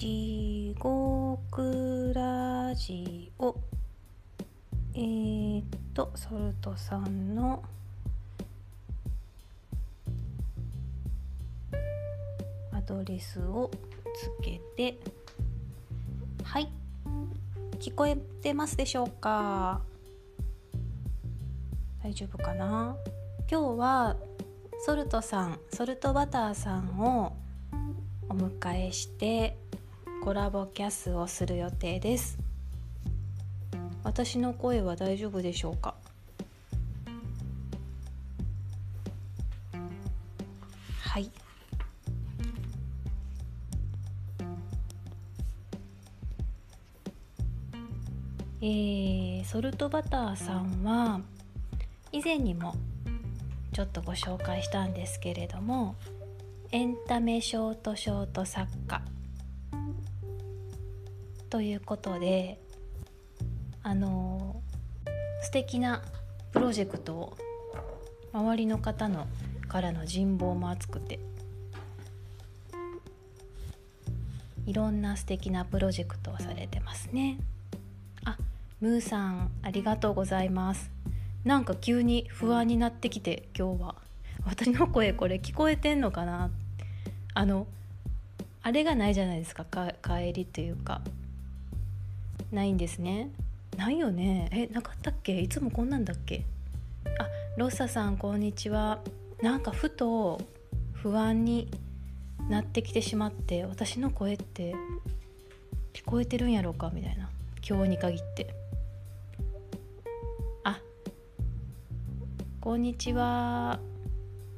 地獄ラジオ。えー、っとソルトさんの。アドレスをつけて。はい。聞こえてますでしょうか？大丈夫かな？今日はソルトさんソルトバターさんをお迎えしてコラボキャスをする予定です。私の声は大丈夫でしょうか？はい。えー、ソルトバターさんは以前にもちょっとご紹介したんですけれどもエンタメショートショート作家。ということであの素敵なプロジェクトを周りの方のからの人望も厚くていろんな素敵なプロジェクトをされてますね。あムーさんありがとうございます。なんか急に不安になってきて今日は。私の声これ聞こえてんのかな？あのあれがないじゃないですか帰りというか。ないんですねないよねえなかったっけ？いつもこんなんだっけ？あロッサさんこんにちはなんかふと不安になってきてしまって私の声って聞こえてるんやろうか？みたいな今日に限ってあこんにちは。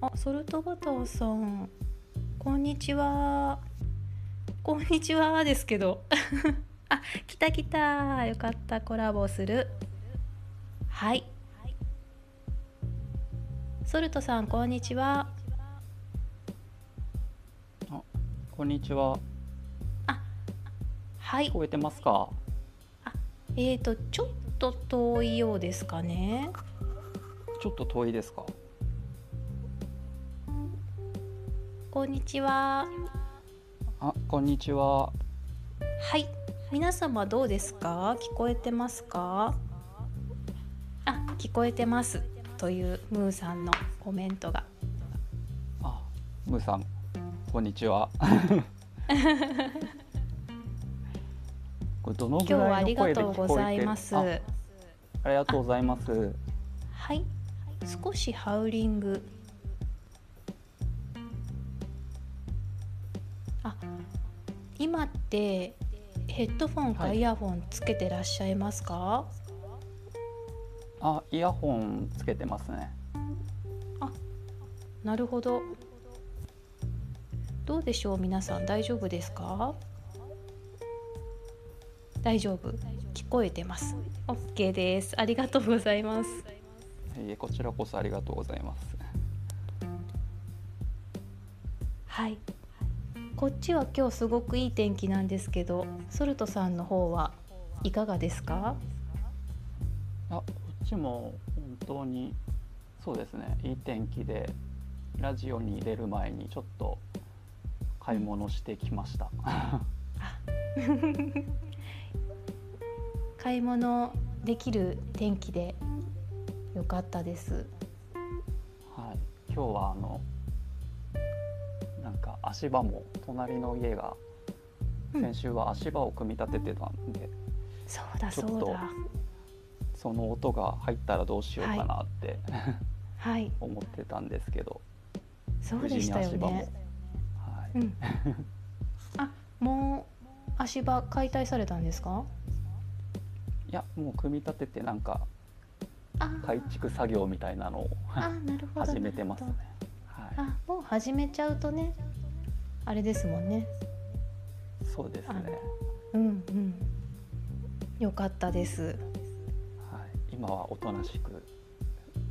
あ、ソルトバターさん。こんにちは。こんにちはですけど。あ、来た来た。よかった。コラボする。はい。ソルトさん、こんにちは。あ、こんにちは。あ、はい。聞こえてますか？あ、えっ、ー、と、ちょっと遠いようですかね。ちょっと遠いですか？こんにちはあこんにちははい皆様どうですか？聞こえてますか？あ聞こえてますというムーさんのコメントが。あムーさんこんにちは。これどのぐらいの声で聞こえてます。ありがとうございます。はい。少しハウリング。あ今ってヘッドフォンかイヤホンつけてらっしゃいますか、あイヤホンつけてますね。あなるほど。どうでしょう皆さん大丈夫ですか？大丈夫。聞こえてます。OK です。ありがとうございます。いえこちらこそありがとうございます。はいこっちは今日すごくいい天気なんですけどソルトさんの方はいかがですか？あこっちも本当にそうですね。いい天気でラジオに出る前にちょっと買い物してきました。買い物できる天気でよかったです。はい、今日はあのなんか足場も隣の家が先週は足場を組み立ててたんで、うん、そうだそうだ。その音が入ったらどうしようかなって、はい、思ってたんですけどそうでしたよね。はい、うん、あもう足場解体されたんですか？いやもう組み立ててなんか改築作業みたいなのを 始めてますね。はい、あもう始めちゃうとねあれですもんね。そうですね。うんうんよかったです。はい、今はおとなしく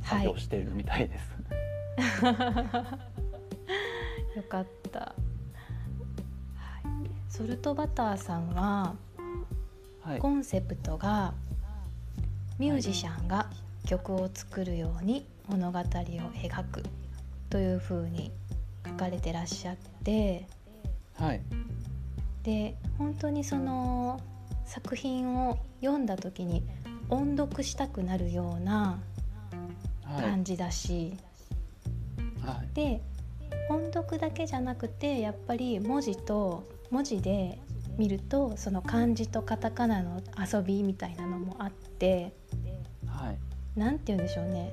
作業しているみたいです。はい、よかった。はい、ソルトバターさんは、はい、コンセプトがミュージシャンが曲を作るように物語を描くというふうに書かれてらっしゃって、はい、で本当にその作品を読んだ時に音読したくなるようなはい。感じだし、はい。で音読だけじゃなくてやっぱり文字と文字で見るとその漢字とカタカナの遊びみたいなのもあって。はい。なんて言うんでしょうね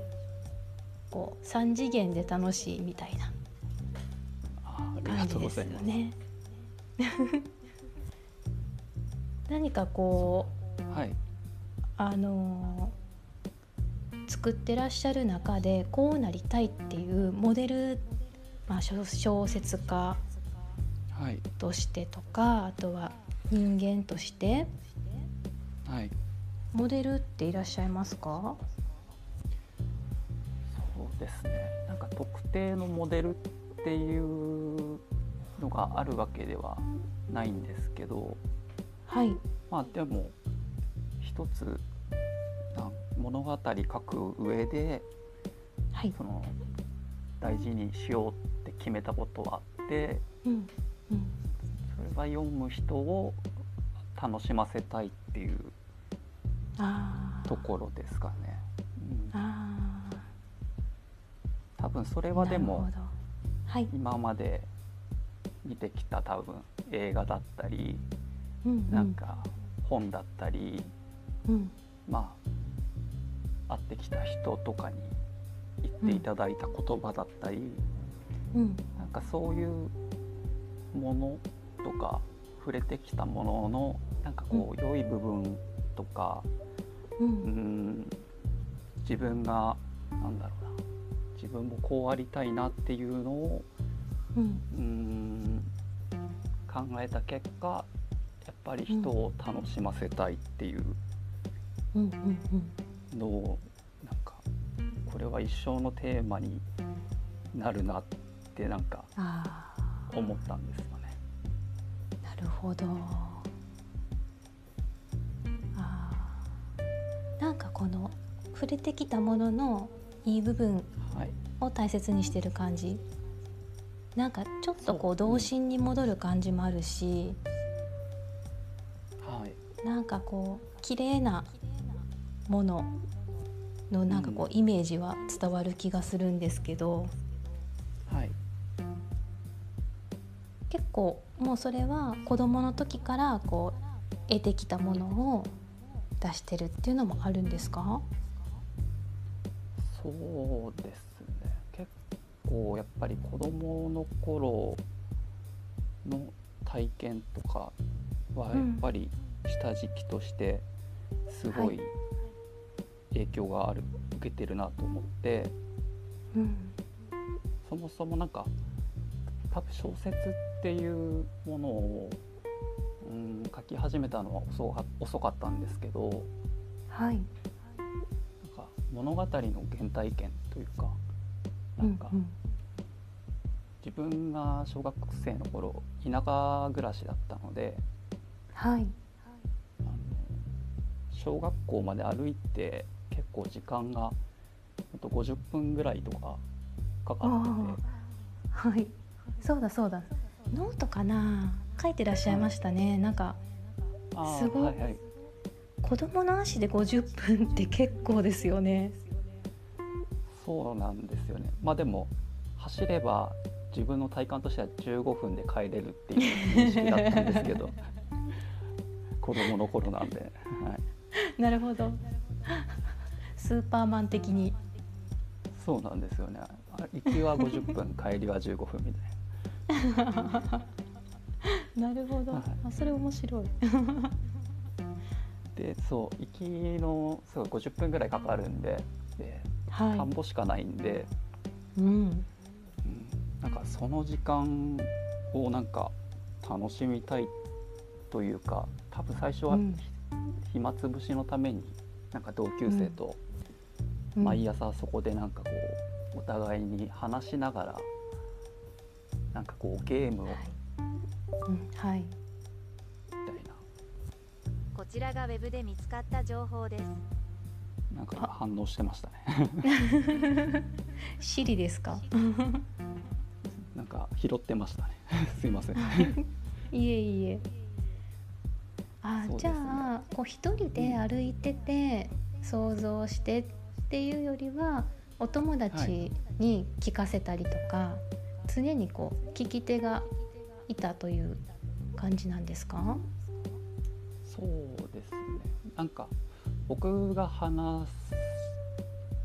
こう3次元で楽しいみたいなあありが感じですとうございます。よね。何かこうはいあのー作ってらっしゃる中でこうなりたいっていうモデル、まあ、小小説家はいとしてとかあとは人間としてはいモデルっていらっしゃいますか？ですね。なんか特定のモデルっていうのがあるわけではないんですけどはい。まあでも一つ物語書く上ではい。その大事にしようって決めたことはあってうんうん。それは読む人を楽しませたいっていうところですかね。多分それーはでもはい、今まで見てきた多分映画だったりうんうん、なんか本だったり、うん。まあ会ってきた人とかに言っていただいた言葉だったり、うん。なんかそういうものとか触れてきたもののなんかこう良い部分とか、ううんん、自分がなんだろうな自分もこうありたいなっていうのをうん。うん考えた結果やっぱり人を楽しませたいっていうのをなんかこれは一生のテーマになるなってなんかあ思ったんですよね。あなるほど。あー。なんかこの触れてきたもののいい部分はい、を大切にしてる感じ。なんかちょっとこそうう童心に戻る感じもあるし。はい、なんかこう綺麗なもののなんかこううん。イメージは伝わる気がするんですけど。はい、結構もうそれは子どもの時からこう得てきたものを出してるっていうのもあるんですか？そうです構やっぱり子供の頃の体験とかはやっぱり下敷きとしてすごはいい影響がある、受けてるなと思ってうん。そもそもなんか多分小説っていうものを、うん、書き始めたのは遅か遅かったんですけどはい。なんか物語の原体験というかなんか。うん自分が小学生の頃田舎暮らしだったので。はい。あの小学校まで歩いて結構時間がと50分ぐらいとかかかってて。はい。そうだそうだ。ノートかな。書いてらっしゃいましたね、なんかすごい。はいはい。子供の足で50分って結構ですよねそうなんですよね。まあでも走れば自分の体感としては15分で帰れるっていう認識だったんですけど 子供の頃なんで、はい、なるほど。スーパーマン的に。そうなんですよね。あ行きは50分帰りは15分みたいな。なるほど、はい。あそれ面白い。でそう行きのそう50分ぐらいかかるんでで田んはぼしかないんで、い、うん、うん、なんかその時間をなんか楽しみたいというか多分最初はうん。暇つぶしのためになんか同級生とうん。毎朝そこでなんかこうお互いに話しながらなんかこうゲームをみうん。はい。たいこちらがウェブで見つかった情報です。ななんか今反応してましたね。シリですか？なんか拾ってましたね。すいません。いえいえ。あ、ね。ゃあこう一人で歩いてて想像してっていうよりはお友達に聞かせたりとか、常にこう聞き手がいたという感じなんですか？そうですね。なんか僕が話す、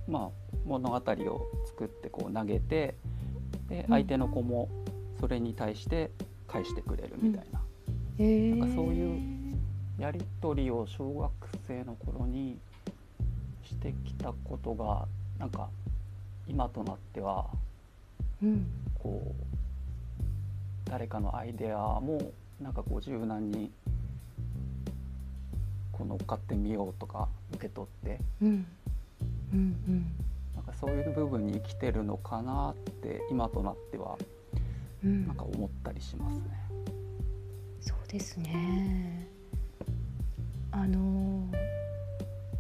まあ、物語を作ってこう投げてでうん。相手の子もそれに対して返してくれるみたいな、へえなんかそういうやり取りを小学生の頃にしてきたことがなんか今となってはうん。こう誰かのアイデアもなんかこう柔軟にこう乗っかってみようとか受け取って。うん。うんうん。なんかそういう部分に生きてるのかなって今となってはうん。なんか思ったりしますね。そうですね。あの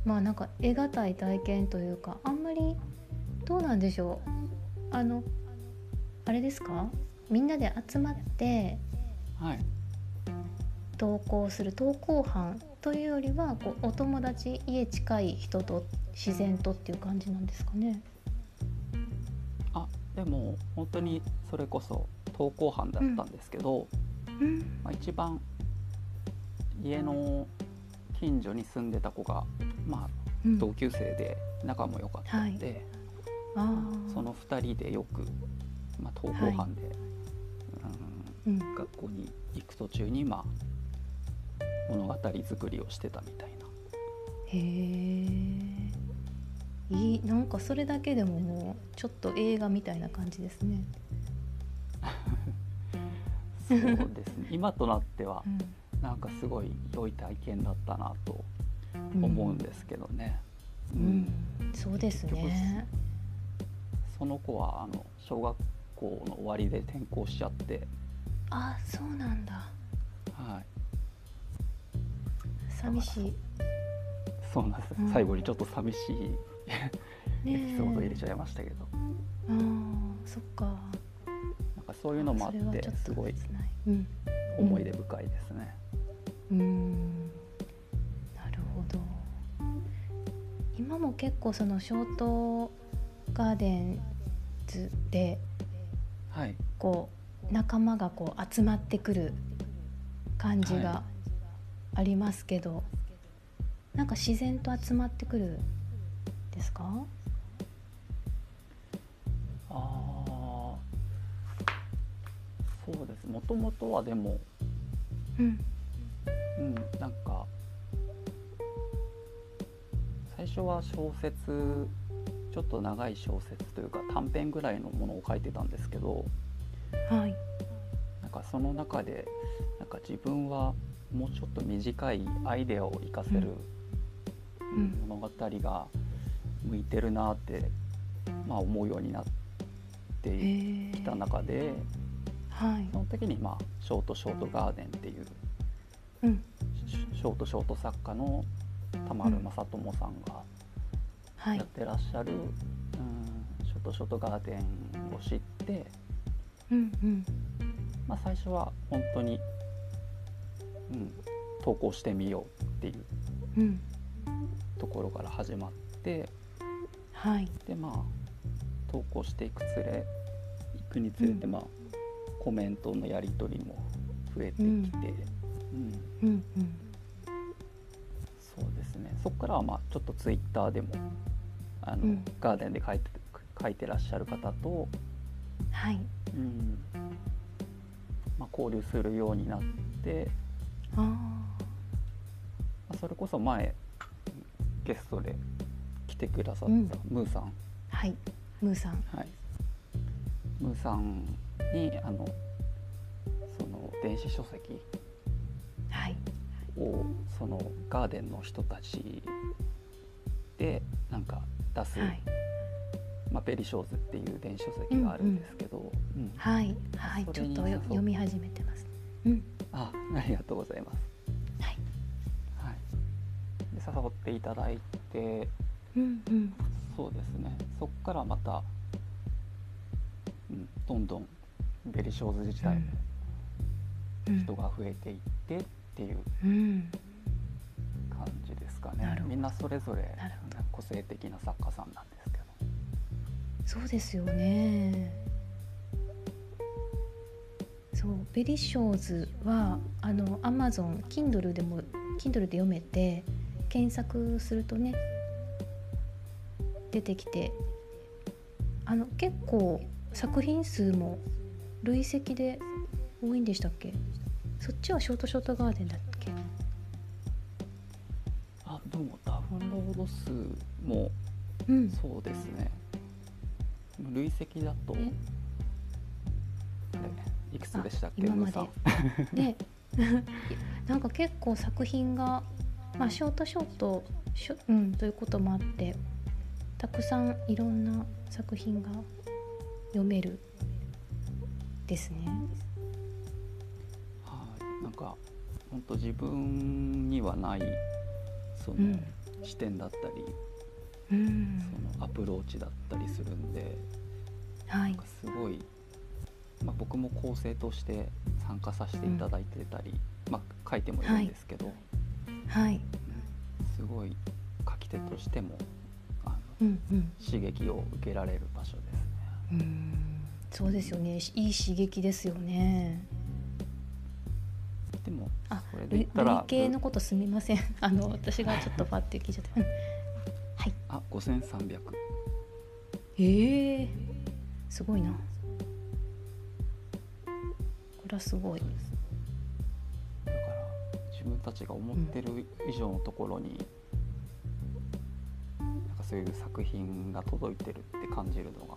まあなんか得難い体験というかあんまりどうなんでしょう。あのあれですか？みんなで集まってはい、登校する登校班というよりはこうお友達家近い人と自然とっていう感じなんですかね。あでも本当にそれこそ登校班だったんですけど、うん。まあ、一番家の近所に住んでた子が、まあ、うん。同級生で仲も良かったんで、あー。その2人でよく、まあ、登校班で、うんうん。学校に行く途中に、まあ、物語作りをしてたみたいな。へえいいなんかそれだけでももうちょっと映画みたいな感じですね。そうですね今となってはうんなんかすごい良い体験だったなと思うんですけどね。ううんん、そうですね。その子はあの小学校の終わりで転校しちゃって、あ、そうなんだ。はい、寂しい。そうなんです、うん最後にちょっと寂しいエねピソード入れちゃいましたけど、ああ、そっか。なんかそういうのもあってすごい。思い出深いですね。うん。なるほど。今も結構そのショートガーデンズではい、こう仲間がこう集まってくる感じはがありますけど、なんか自然と集まってくるですか？ああそうです。もともとはでも、うん。うん、なんか最初は小説ちょっと長い小説というか短編ぐらいのものを書いてたんですけどはい。なんかその中でなんか自分はもうちょっと短いアイデアを活かせるうん。物語が向いてるなって、まあ、思うようになってきた中ではい。その時に、まあ、ショートショートガーデンっていううん。シショートショート作家の田丸正智さんがはい。やってらっしゃる、うんショートショートガーデンを知って、うんうん。まあ、最初は本当に、うん、投稿してみようっていううんところから始まってはい。でまあ投稿していくつれいくにつれて、うん。まあコメントのやり取りも増えてきて、うん。うん。そうですね。そこからはまあちょっとツイッターでもあの、うん。ガーデンで書いて書いてらっしゃる方と、はい。うん。まあ、交流するようになって、あまあ、それこそ前ゲストで来てくださったうん。ムーさん、あはい。ムーさん。はい、ムーさんにあのその電子書籍はい。をそのガーデンの人たちでなんか出す、はい。まあ、ベリショーズっていう電子書籍があるんですけど、うん。はい。はい。そちょっと読み始めてますうんあありがとうございます。はい。はい、で誘っていただいてうんうん。そうですね。そこからまた、うん、どんどんベリショーズ自体もうん。人が増えていってっていう、うん。ね。なるほど。みんなそれぞれ個性的な作家さんなんですけど。そうですよねそうベリショーズはあの Amazon Kindle でも Kindle で読めて検索するとね出てきてあの結構作品数も累積で多いんでしたっけ？そっちはショートショートガーデンだっけ？あでもダウンロード数もうん。そうですね。累積だとあえれいくつでしたっけ？あ今まで。で なんか結構作品が、まあ、ショートショートしょ、うん、ということもあってたくさんいろんな作品が読めるですね。はい。なんか本当自分にはないその、うん。視点だったりうん。そのアプローチだったりするんではい。すごい、まあ、僕も構成として参加させていただいてたり、まあ、書いてもいるんですけど、はい。すごい書き手としてもあのうんうん。刺激を受けられる場所ですね。うん。そうですよね。いい刺激ですよね。でもあそれで累言ったら累計のことすみません。あの私がちょっとパッて聞いちゃった。うんはい。あ5300ええ。すごいな。はすごい。だから自分たちが思ってる以上のところに、なんかそういう作品が届いてるって感じるのが、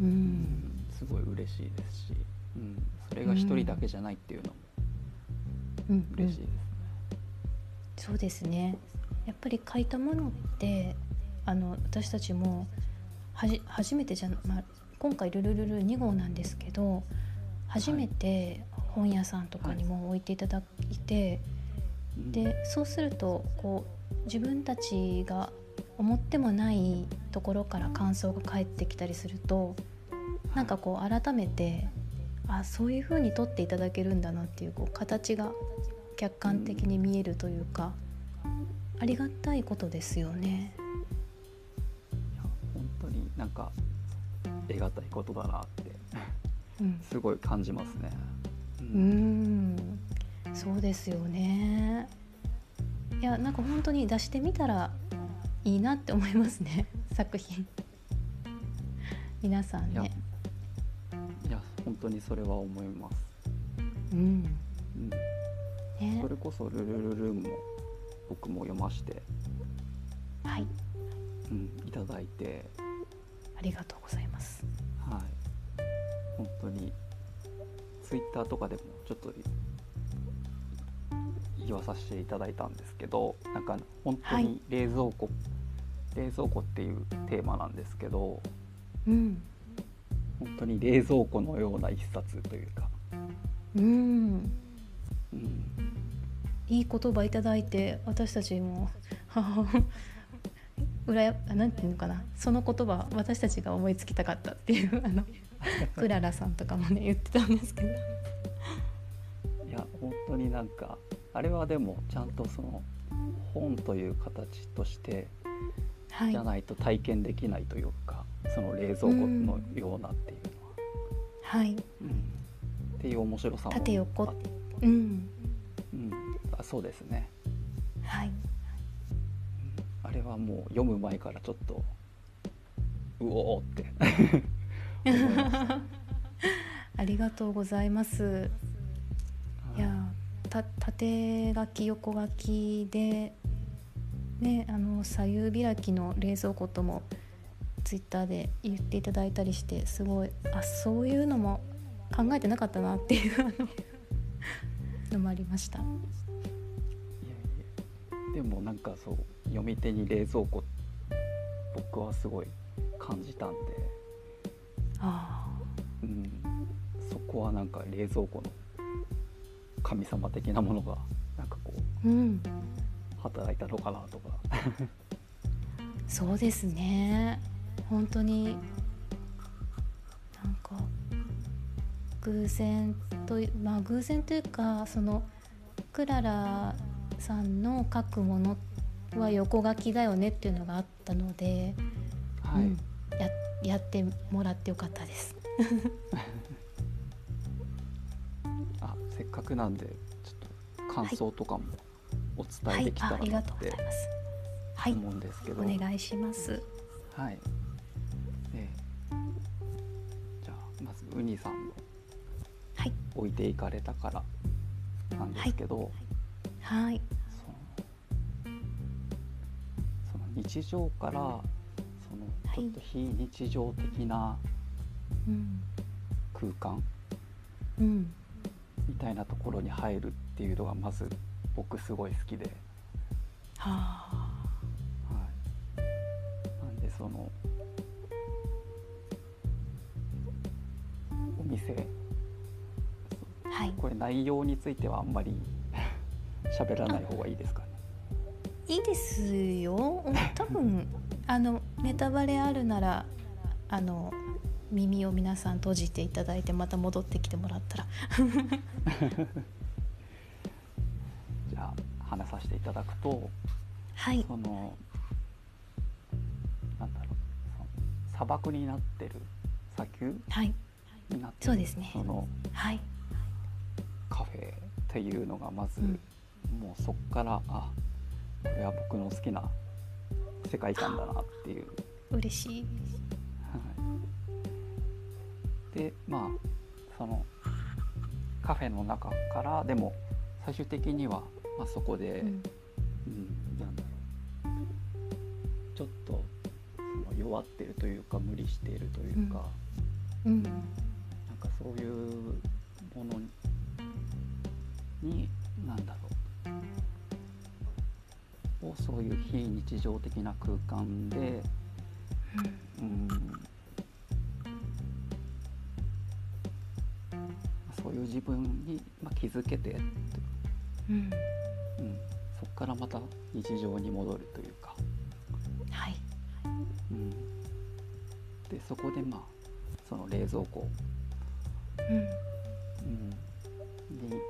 ううん。ん、すごい嬉しいですし、うん、それが一人だけじゃないっていうのもうん、嬉しいですね。そうですね。やっぱり書いたものってあの私たちもはじ初めてじゃ、まあ、今回「ルルルル2号なんですけど初めて本屋さんとかにも置いていただいて、うんでそうするとこう自分たちが思ってもないところから感想が返ってきたりするとなんかこう改めてあそういう風に撮っていただけるんだなっていうこう形が客観的に見えるというか、ありがたいことですよね。いや本当になんか得難いことだなってうん、すごい感じますね。ううーんそうですよね。いやなんか本当に出してみたらいいなって思いますね 作品。皆さんね。いや本当にそれは思います。うんうんねそれこそ「ルルルルン」も僕も読まして、はいうん、いただいて、ありがとうございます。はい、本当にツイッターとかでもちょっと言わさせていただいたんですけどなんか本当はい。に冷蔵庫、冷蔵庫っていうテーマなんですけどうん。本当に冷蔵庫のような一冊というか、うん。うん、いい言葉いただいて私たちもうらやなんていうのかな。その言葉私たちが思いつきたかったっていう あのクララさんとかもね 言ってたんですけど。いや本当になんかあれはでもちゃんとその本という形としてはい。じゃないと体験できないというか、その冷蔵庫のようなっていうのは、はい。うん。っていう面白さも縦横。あうん。うん、あそうですね、はい。うんあれはもう読む前からちょっとうおーって。ありがとうございます。いやた縦書き横書きでねあの左右開きの冷蔵庫ともツイッターで言っていただいたりしてすごいあそういうのも考えてなかったなっていうのもありました。いやいや。でもなんかそう読み手に冷蔵庫僕はすごい感じたんで、あうん、そこはなんか冷蔵庫の神様的なものがなんかこうーうん。働いたのかなとか。そうですね。本当になんか偶然といまあ偶然というかそのクララさんの書くものは横書きだよねっていうのがあったので、はい、うん、ややってもらってよかったです。あせっかくなんでちょっと感想とかもおはい伝えでき、たらあありがとうなってございます。はい、思うんですけど、お願いします。はい。で、じゃあまずウニさんのはい、置いていかれたからなんですけど、はい、そ日常からそのはい。ちょっと非日常的なうん、空間うん、みたいなところに入るっていうのがまず僕すごい好きで、はあ、はい、なんでそのお店。はい、これ内容についてはあんまり 喋らない方がいいですかね。いいですよ。多分あのネタバレあるならあの耳を皆さん閉じていただいてまた戻ってきてもらったら、じゃあ話させていただくとはい、そのなんだろう砂漠になってる砂丘はい、になってるそうですね。そのはい、カフェっていうのがまず、うん。もうそっからあこれは僕の好きな世界観だなっていう。嬉しい。はい、でまあそのカフェの中からでも最終的には、まあ、そこで、うん、うん、なんだろう。ちょっとその弱ってるというか無理しているというか、うん、なんかそういうものになんだろうをそういう非日常的な空間で、うん、そういう自分に、まあ、気づけて、うん、うん、そこからまた日常に戻るというか。はい、うん、でそこでまあその冷蔵庫、うん、うん、に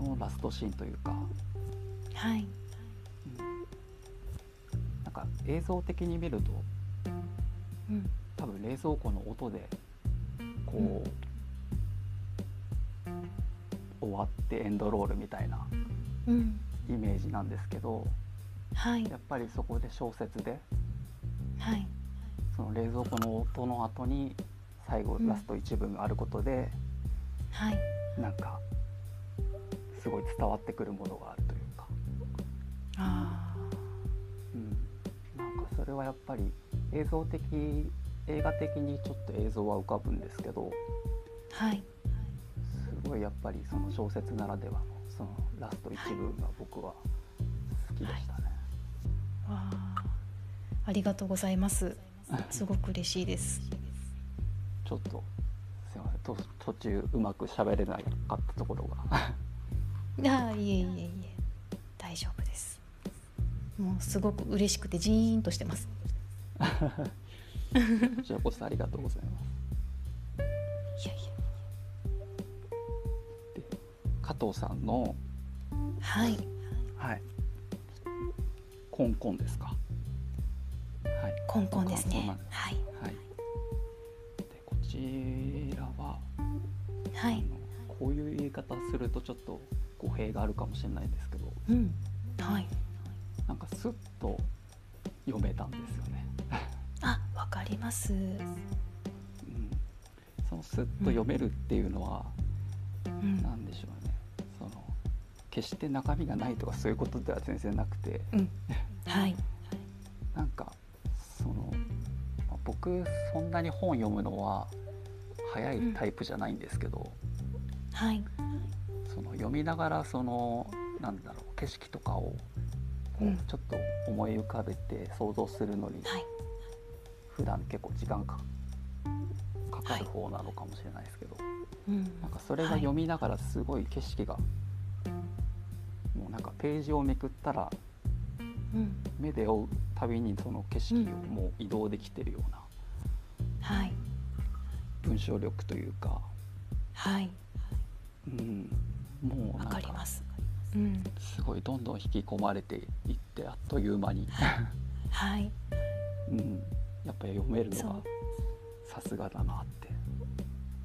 のラストシーンというか、はい、うん、なんか映像的に見るとうん、多分冷蔵庫の音でこう、終わってエンドロールみたいなうん、イメージなんですけどはい。や、っぱりそこで小説ではい、その冷蔵庫の音の後に最後うん。ラスト一文があることで、はい、なんかすごい伝わってくるものがあるあうん、なんかそれはやっぱり映像的映画的にちょっと映像は浮かぶんですけどあ、はい、すごいやっぱりその小説ならではのそのラスト一文が僕は好きでしたね。わあ、ありがとうございます。すごく嬉しいです。ちょっとすいませんと途中うまく喋れなかったところが ああ、いえいえいえ。もうすごく嬉しくてジーンとしてます。こちらこそありがとうございます。いやいで加藤さんのや、はい、はいコンコンですか？はい。コンコンですね。はい、はい。でこちらは、あはい、のこういう言い方するとちょっと語弊があるかもしれないんですけど、うん、はい。なんかスッと読めたんですよね。あ、わかります。うん。そのスッと読めるっていうのは、うん、なんでしょうね。その決して中身がないとかそういうことでは全然なくて、うん、はい、なんかそのまあ僕そんなに本読むのは早いタイプじゃないんですけど、はい、その読みながらそのなんだろう景色とかをこううん。ちょっと思い浮かべて想像するのにはい、普段結構時間かかかる方なのかもしれないですけど、うん、なんかそれが読みながらすごい景色が、もうなんかページをめくったらうん、目で追うたびにその景色をもう移動できてるようなはい、文章力というか、はい、うん、もうわなんかかります。ううん。すごいどんどん引き込まれていってあっという間に、はい。うん、やっぱり読めるのがさすがだなって。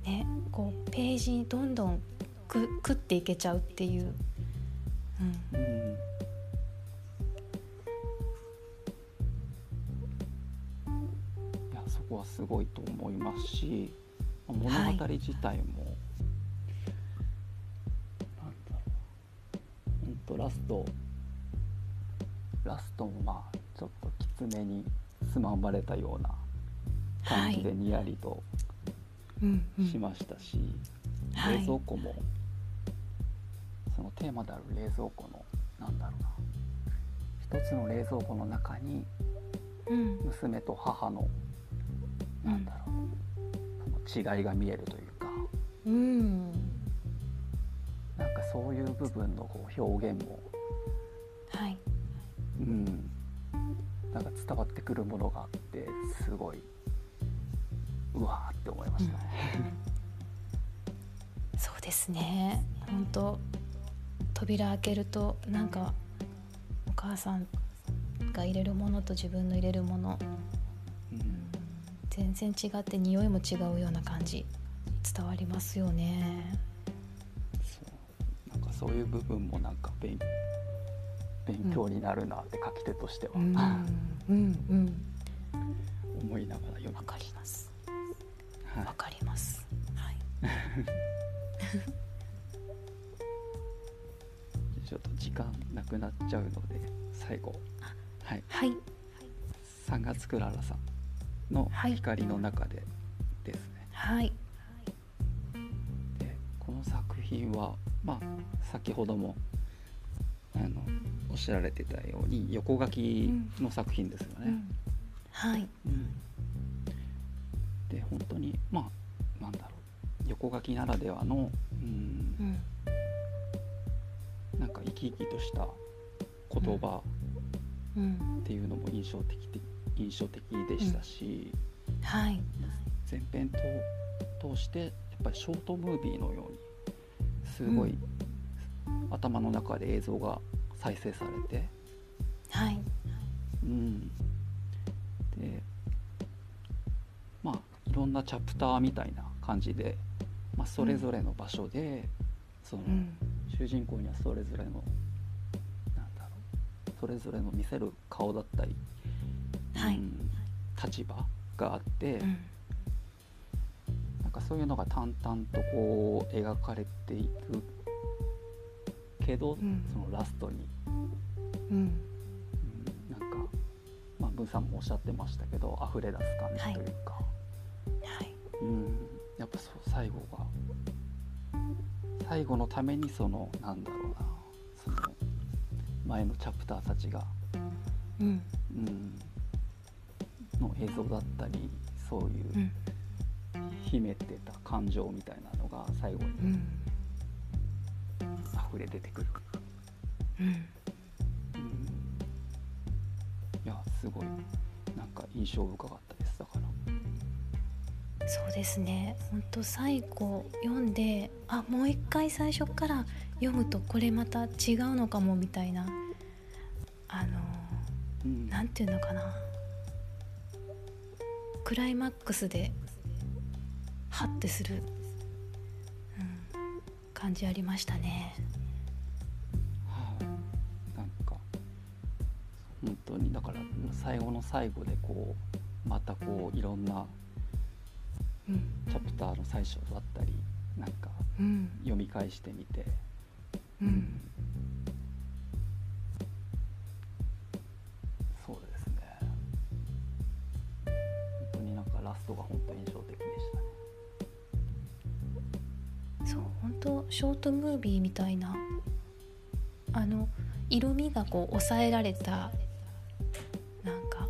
ねこうページにどんどんく食っていけちゃうっていう、うん、うんいやそこはすごいと思いますしまあ物はい語自体も、とラストラストもまあちょっときつめにつままれたような感じでにやりとうんうんしましたし、はい。冷蔵庫もそのテーマである冷蔵庫のなんだろうな。一つの冷蔵庫の中にうん。娘と母のなんだろう、その違いが見えるというか。うんそういう部分のこう表現も、はい。うん、なんか伝わってくるものがあってすごいうわーって思いましたね。そうですね。本当扉開けるとなんかお母さんが入れるものと自分の入れるものうん。全然違って匂いも違うような感じ伝わりますよねそういう部分もなんか勉勉強になるなって書き手としては、思いながら読みわかましります。た。はい。わかります。はい。ちょっと時間なくなっちゃうので最後。はい。はい。3月クララさんのはい。光の中でですね、はい。でこの作品はまあ先ほどもあのおっしゃられてたように横書きの作品ですよね。うん。はい。うん。で本当にまあなんだろう。横書きならではのうん。うん。なんか生き生きとした言葉うん。っていうのも印象的で印象的でしたし、はい。前編と通してやっぱりショートムービーのようにすごい、頭の中で映像が再生されて、はい。うん、でまあいろんなチャプターみたいな感じで、まあ、それぞれの場所で、そのうん。主人公にはそれぞれのなんだろうそれぞれの見せる顔だったり、はい。うん立場があって、うんそういうのが淡々とこう描かれていくけど、うん。そのラストに、うん。うん。なんか、まあ、文さんもおっしゃってましたけど溢れ出す感じというか、はい。うん、やっぱそう最後が。最後のためにそのなんだろうな。その前のチャプターたちが、うん。うん、の映像だったりそういううん秘めてた感情みたいなのが最後にうん。溢れ出てくる、うん。うん、いやすごいなんか印象深かったですだから。そうですね。本当最後読んであもう一回最初から読むとこれまた違うのかもみたいな。あのうん。なんていうのかな。クライマックスでハッてする、うん、感じありましたね。はい。なんか本当にだから最後の最後でこうまたこういろんなうん。チャプターの最初だったりなんかうん。読み返してみて、うん。そうですね。本当になんかラストが本当印象的でし本当ショートムービーみたいなあの色味がこう抑えられたなんか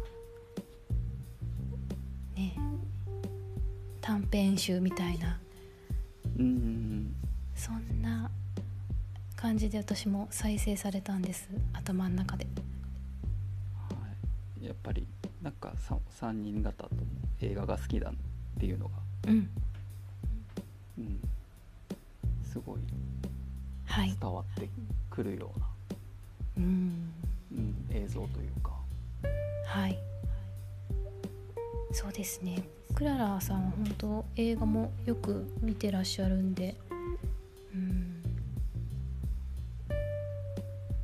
ね短編集みたいな。うんうんそんな感じで私も再生されたんです。頭の中で。はい、やっぱりなんか 3, 3人方とも映画が好きだっていうのが、うん。うん、すごいはい。伝わってくるような、うん。うん、映像というか。はい。そうですね。クララさんは本当映画もよく見てらっしゃるんでうん。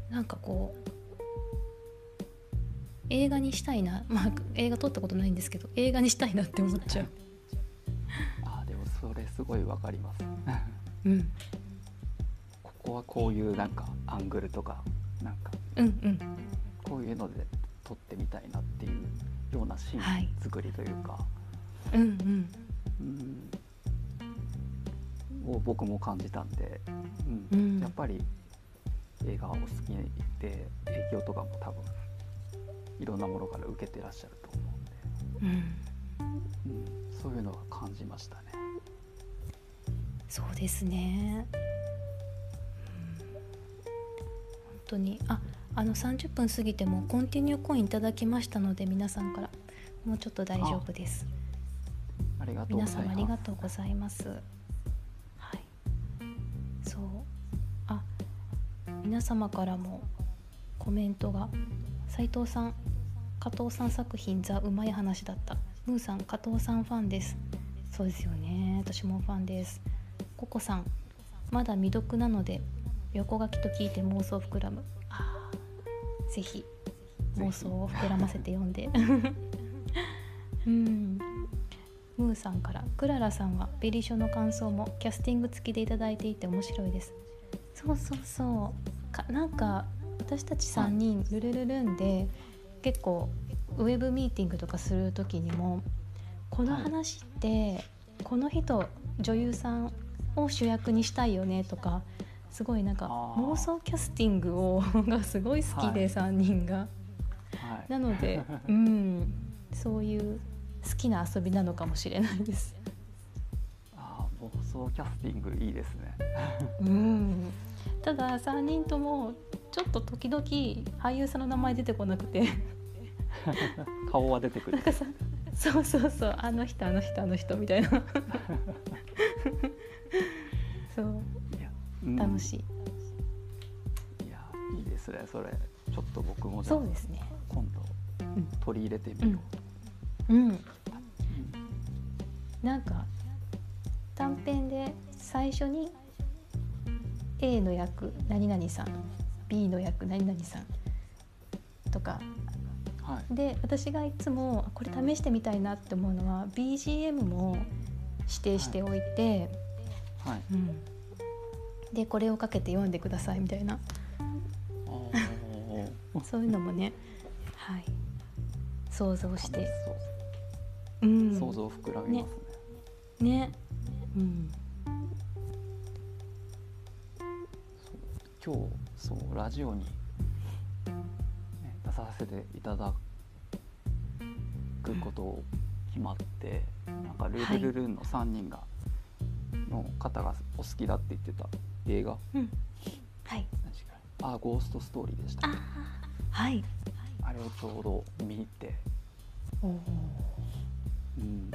なんかこう映画にしたいな まあ映画撮ったことないんですけど映画にしたいなって思っちゃう。あーでもそれすごいわかりますうん。ここはこういうなんかアングルとかなんかうんうん。こういうので撮ってみたいなっていうようなシはい。ーン作りというか、うんうん。うん、を僕も感じたんで、ううん。んやっぱり映画を好きで影響とかも多分いろんなものから受けてらっしゃると思うんうん。で、うん、そういうのは感じましたね。そうですね、うん、本当に。ああの30分過ぎてもコンティニューコインいただきましたので皆さんから。もうちょっと大丈夫です。ありがとうございます。皆様ありがとうございます。はい。そう。あ皆様からもコメントが。斉藤さん加藤さん作品ザうまい話だった。ムーさん加藤さんファンです。そうですよね。私もファンですココさんまだ未読なので横書きと聞いて妄想膨らむ。あー。ぜひ妄想を膨らませて読んで。うん。ムーさんからクララさんはベリショの感想もキャスティング付きでいただいていて面白いです。そうそうそう。かなんか私たち3人ルルルルンで結構ウェブミーティングとかする時にもこの話ってこの人女優さんを主役にしたいよねとかすごいなんか妄想キャスティングを がすごい好きではい3人が。はい、なので、うん、そういう好きな遊びなのかもしれないです。あー妄想キャスティングいいですね。うん、ただ3人ともちょっと時々俳優さんの名前出てこなくて顔は出てくるなん。かさそうそうそうあの人あの人あの人みたいな楽しい、いやいいですねそれ。ちょっと僕もそうですね。今度うん取り入れてみよう。ん。なんか短編で最初に A の役何々さん B の役何々さんとか。う、はい。で私がいつもあこれ試してみたいなって思うのは BGM も指定しておいて、はい。うん、でこれをかけて読んでくださいみたいな。そういうのもねはい。想像して。うん。想像膨らみますね。ね。うん。今日そうラジオに、ね、出させていただくことを決まって、なんかルルルルンの3人が、の方がお好きだって言ってた映画。うん。はい。あゴーストストーリーでした。あはい。あれをちょうど見て、おー。うん、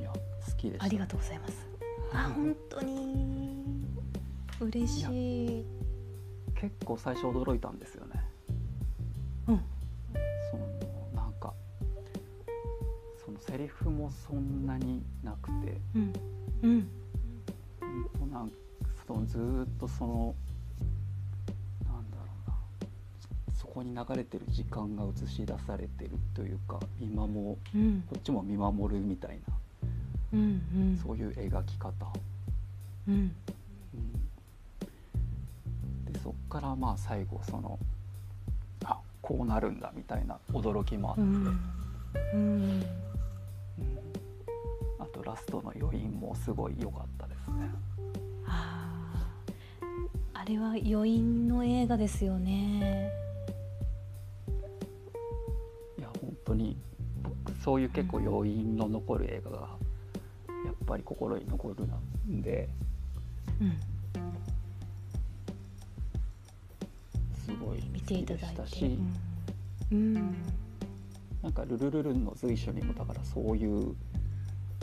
いや好きでした。ありがとうございます。あ 本当に。嬉しい。結構最初驚いたんですよね。うん。そのなんかそのセリフもそんなになくて。うん。うんそのずーっとそのなんだろうなそこに流れてる時間が映し出されてるというか見守うん。こっちも見守るみたいなうんうん。そういう描き方、うん。うん、でそっからまあ最後そのあこうなるんだみたいな驚きもあって、うん。あとラストの余韻もすごい良かっれは余韻の映画ですよね。いや本当に僕そういう結構余韻の残る映画がやっぱり心に残るなんで。うん。すごい見ていただいたし、うん、うん。なんか「ルルルルン」の随所にもだからそういうう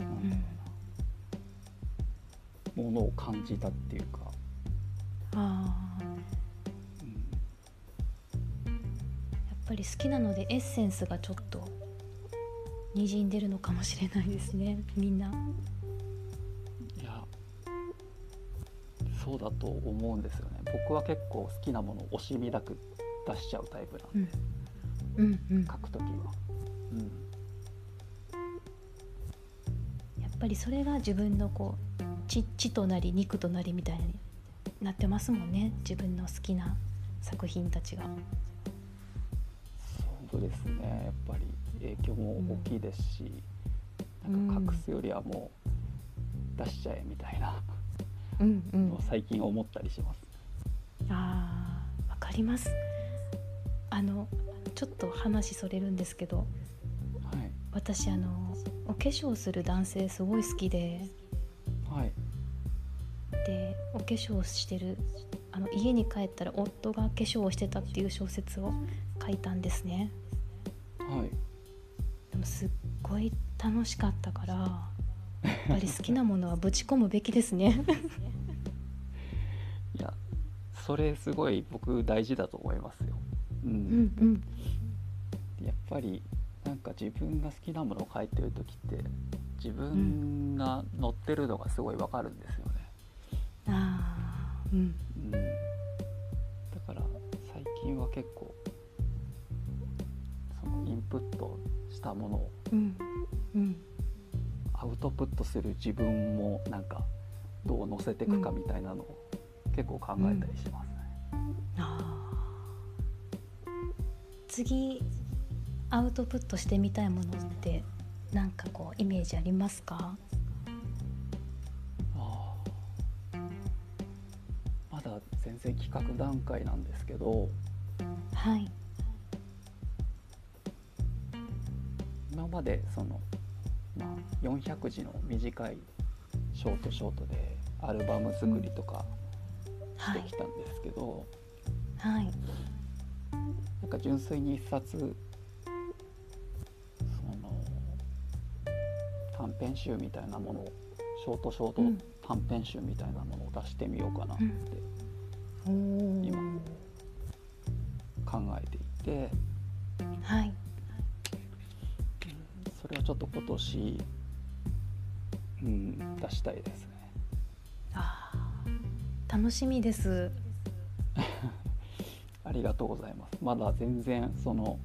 なものを感じたっていうか、あうんぱり好きなのでエッセンスがちょっとにじんでるのかもしれないですねみんな。いやそうだと思うんですよね。僕は結構好きなものを惜しみなく出しちゃうタイプなんで、うん。うん書くときは、うん、やっぱりそれが自分のこう血血となり肉となりみたいになってますもんね自分の好きな作品たちが。そうですねやっぱり影響も大きいですし、なんか隠すよりはもう出しちゃえみたいなうん最近思ったりします、あーわかります。あのちょっと話それるんですけどはい。私あのお化粧する男性すごい好きではい化粧してるあの家に帰ったら夫が化粧をしてたっていう小説を書いたんですね。はい。でもすっごい楽しかったからやっぱり好きなものはぶち込むべきですね。いやそれすごい僕大事だと思いますよ、うん。うんうん。やっぱりなんか自分が好きなものを書いてる時って自分が乗ってるのがすごいわかるんですよね、あーうん。うん、だから最近は結構そのインプットしたものをうん。うん。アウトプットする自分もなんかどう乗せていくかみたいなのを結構考えたりしますね。あー。次アウトプットしてみたいものってなんかこうイメージありますか？然企画段階なんですけどはい。今までその、まあ、400字の短いショートショートでアルバム作りとかはい。してきたんですけど、はい。なんか純粋に一冊その短編集みたいなものをショートショートうん。短編集みたいなものを出してみようかなって今考えていて。はい。それをちょっと今年、うん、出したいですね。あー楽しみです。ありがとうございます。まだ全然その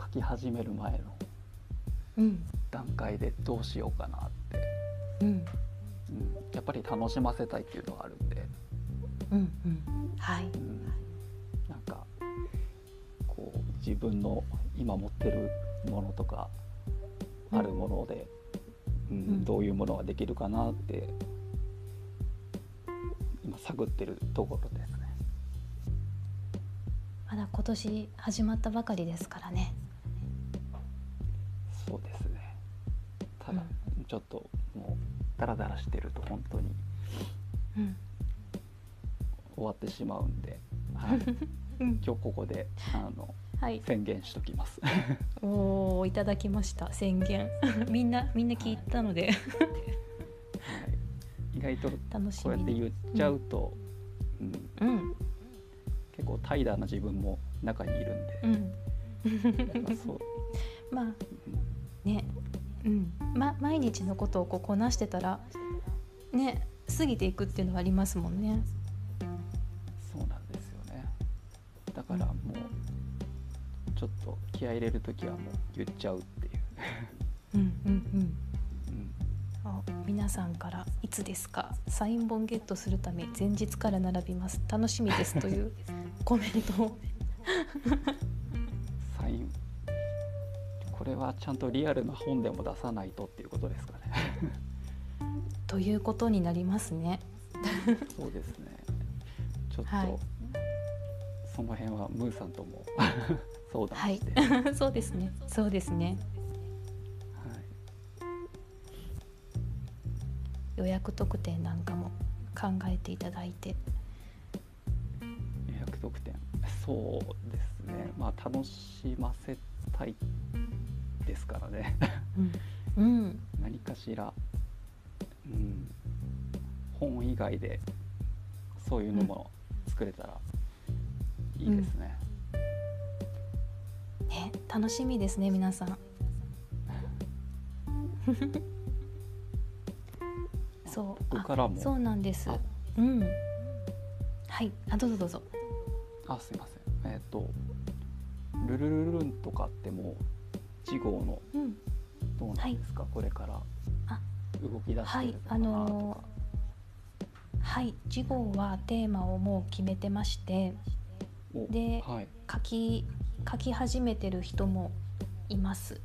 書き始める前のうん。段階でどうしようかなって、うん。うん、やっぱり楽しませたいっていうのがある。んで、うんうんはい。うん、なんかこう自分の今持ってるものとかあるもので、うんうん。どういうものができるかなって今探ってるところですね。まだ今年始まったばかりですからね。そうですね。ただ、ちょっともうダラダラしてると本当に。うん。終わってしまうんで、はい、うん。今日ここであのはい。宣言しときます。おおいただきました。宣言。みんなみんな聞いたので、はい、意外とこうやって言っちゃうと、うん。うん。結構怠惰な自分も中にいるんで、うん。まあそう、まあうんね。うん。ま毎日のことをこうこなしてたらね過ぎていくっていうのはありますもんねからもうちょっと気合い入れる時はもう言っちゃうっていう。うんうんうん。うん。あ皆さんから「いつですか？サイン本ゲットするため前日から並びます。楽しみです」という コメントを。サイン。これはちゃんとリアルな本でも出さないとっていうことですかね。ということになりますね。そうですね。ちょっと、はいその辺はムーさんとも 相談はいして、はい。そうですね。そうですね。予約特典なんかも考えていただいて。予約特典。そうですね。まあ楽しませたいですからね。うん、うん、何かしら、うん、本以外でそういうのも作れたらいいですね、ね楽しみですね皆さん。そう。あ僕からも？そうなんです。あ。うん。はい。あどうぞどうぞ。あすいません。えっ、とルルルルンとかってもう次号のうん。どうなんですか、これからあ。動き出してはいあるのかなとか、のはい。次号はテーマをもう決めてましておではい。書き書き始めてる人もいます、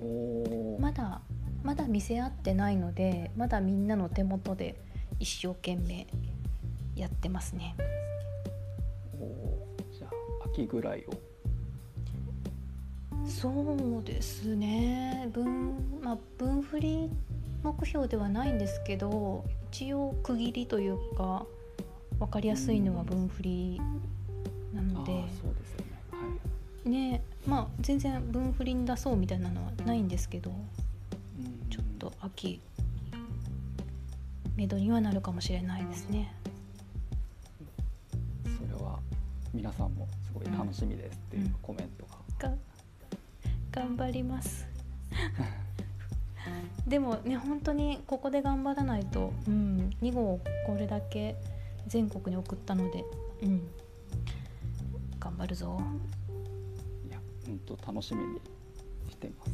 うん、まだまだ見せ合ってないのでまだみんなの手元で一生懸命やってますね。じゃあ秋ぐらいを。そうですね。分まあ分振り目標ではないんですけど一応区切りというか分かりやすいのは分振りなあので。ーそうですよね。はい。ねまあ全然分振りに出そうみたいなのはないんですけどうん。ちょっと秋めどにはなるかもしれないですね。それは皆さんもすごい楽しみですっていううんコメントが、が頑張ります。でもね本当にここで頑張らないと、うん、2号これだけ全国に送ったので、うん、頑張るぞ。いや本当楽しみにしてます。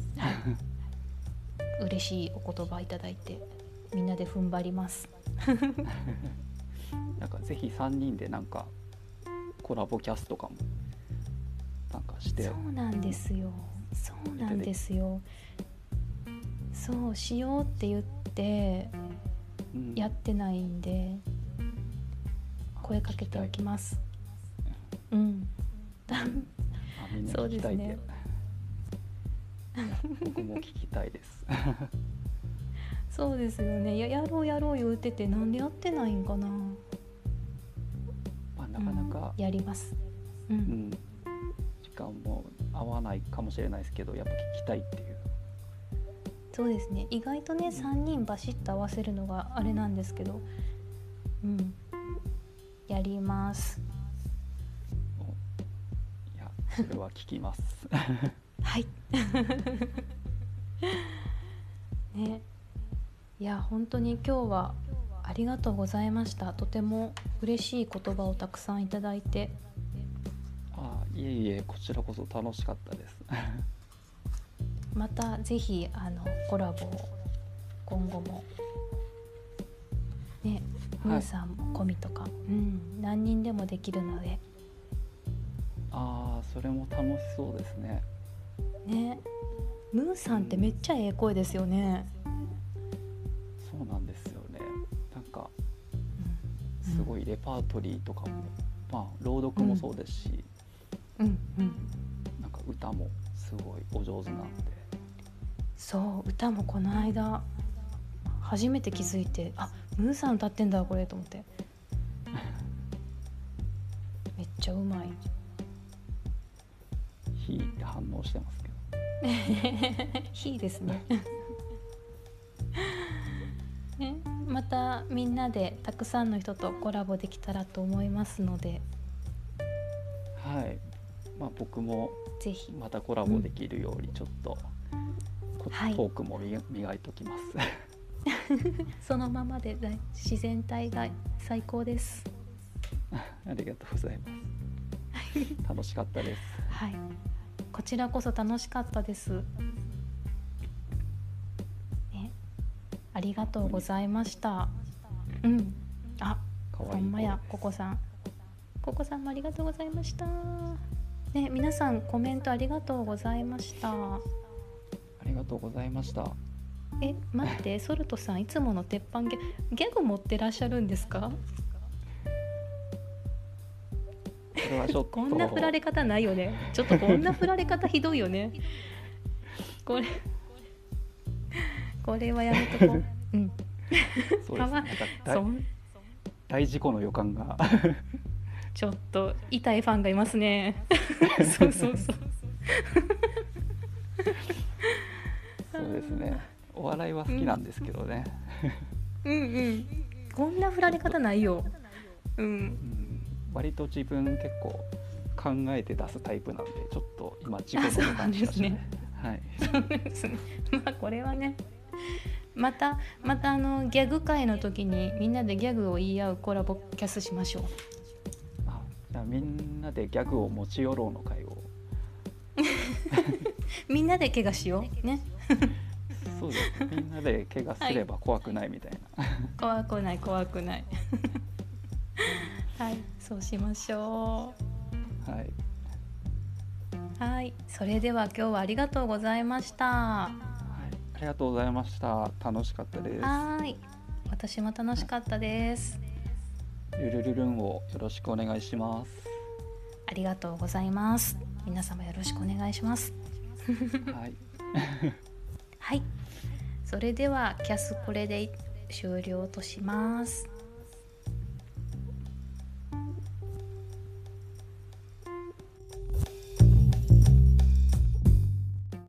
嬉しいお言葉いただいてみんなで踏ん張ります。なんかぜひ3人でなんかコラボキャスとかもなんかしてそうなんですよ。そうなんですよ。そうしようって言ってうん。やってないんで声かけておきます。うん。そうですね。僕も聞きたいです。そうですよね。ややろうやろう言うててなんでやってないんかな。まあなかなかうん、やります。ううん。ん、時間も合わないかもしれないですけどやっぱ聞きたいっていう。そうですね。意外とね3人バシッと合わせるのがあれなんですけど。うんやります。おいやそれは聞きます。はい。ね。いや本当に今日はありがとうございました。とても嬉しい言葉をたくさんいただいて。あいえいえこちらこそ楽しかったです。またぜひあのコラボを今後も。ねムーさんも込みとか、うん、何人でもできるので。ああそれも楽しそうですね。ね。ムーさんってめっちゃええ声ですよね、そうなんですよね。なんかうん、すごいレパートリーとかも、まあ朗読もそうですし、うん。うん。なんか歌もすごいお上手なんで。そう歌もこの間初めて気づいてあムーさん歌ってんだこれと思ってちゃうまい「ひ」って反応してますけど。いいですね。ねまたみんなでたくさんの人とコラボできたらと思いますので。はい。まあ僕もぜひ。またコラボできるようにちょっと、こはい。トークも磨磨いておきます。そのままで自然体が最高です。ありがとうございます 楽しかったです。はい。こちらこそ楽しかったです。ねありがとうございました。うん。あほんまや声ココさん。ココさんもありがとうございました。ね皆さんコメントありがとうございました。ありがとうございました。え待ってソルトさんいつもの鉄板ギャグ持ってらっしゃるんですか？れはちょっと。こんな振られ方ないよね。ちょっとこんな振られ方ひどいよね。これこれはやめとこう。うん。そうですね。大事故の予感が。ちょっと痛いファンがいますね。そうそうそう。そうですね。お笑いは好きなんですけどね、うんうん。こんな振られ方ないよ。うん。うん割と自分結構考えて出すタイプなんでちょっと今事故の感じがしまね。はい。そうですね。まあこれはねまたまたあのギャグ会の時にみんなでギャグを言い合うコラボキャスしましょう。あじゃあみんなでギャグを持ち寄ろうの会を。みんなで怪我しよう。ね。そうです。みんなで怪我すれば怖くないみたいな、怖くない怖くないはい。そうしましょはい、うはい。それでは今日はありがとうございました。はい、ありがとうございました。楽しかったです。はい。私も楽しかったです。ルルルルンをよろしくお願いします。ありがとうございます。皆様よろしくお願いします。はい。はい。それではキャスこれで終了とします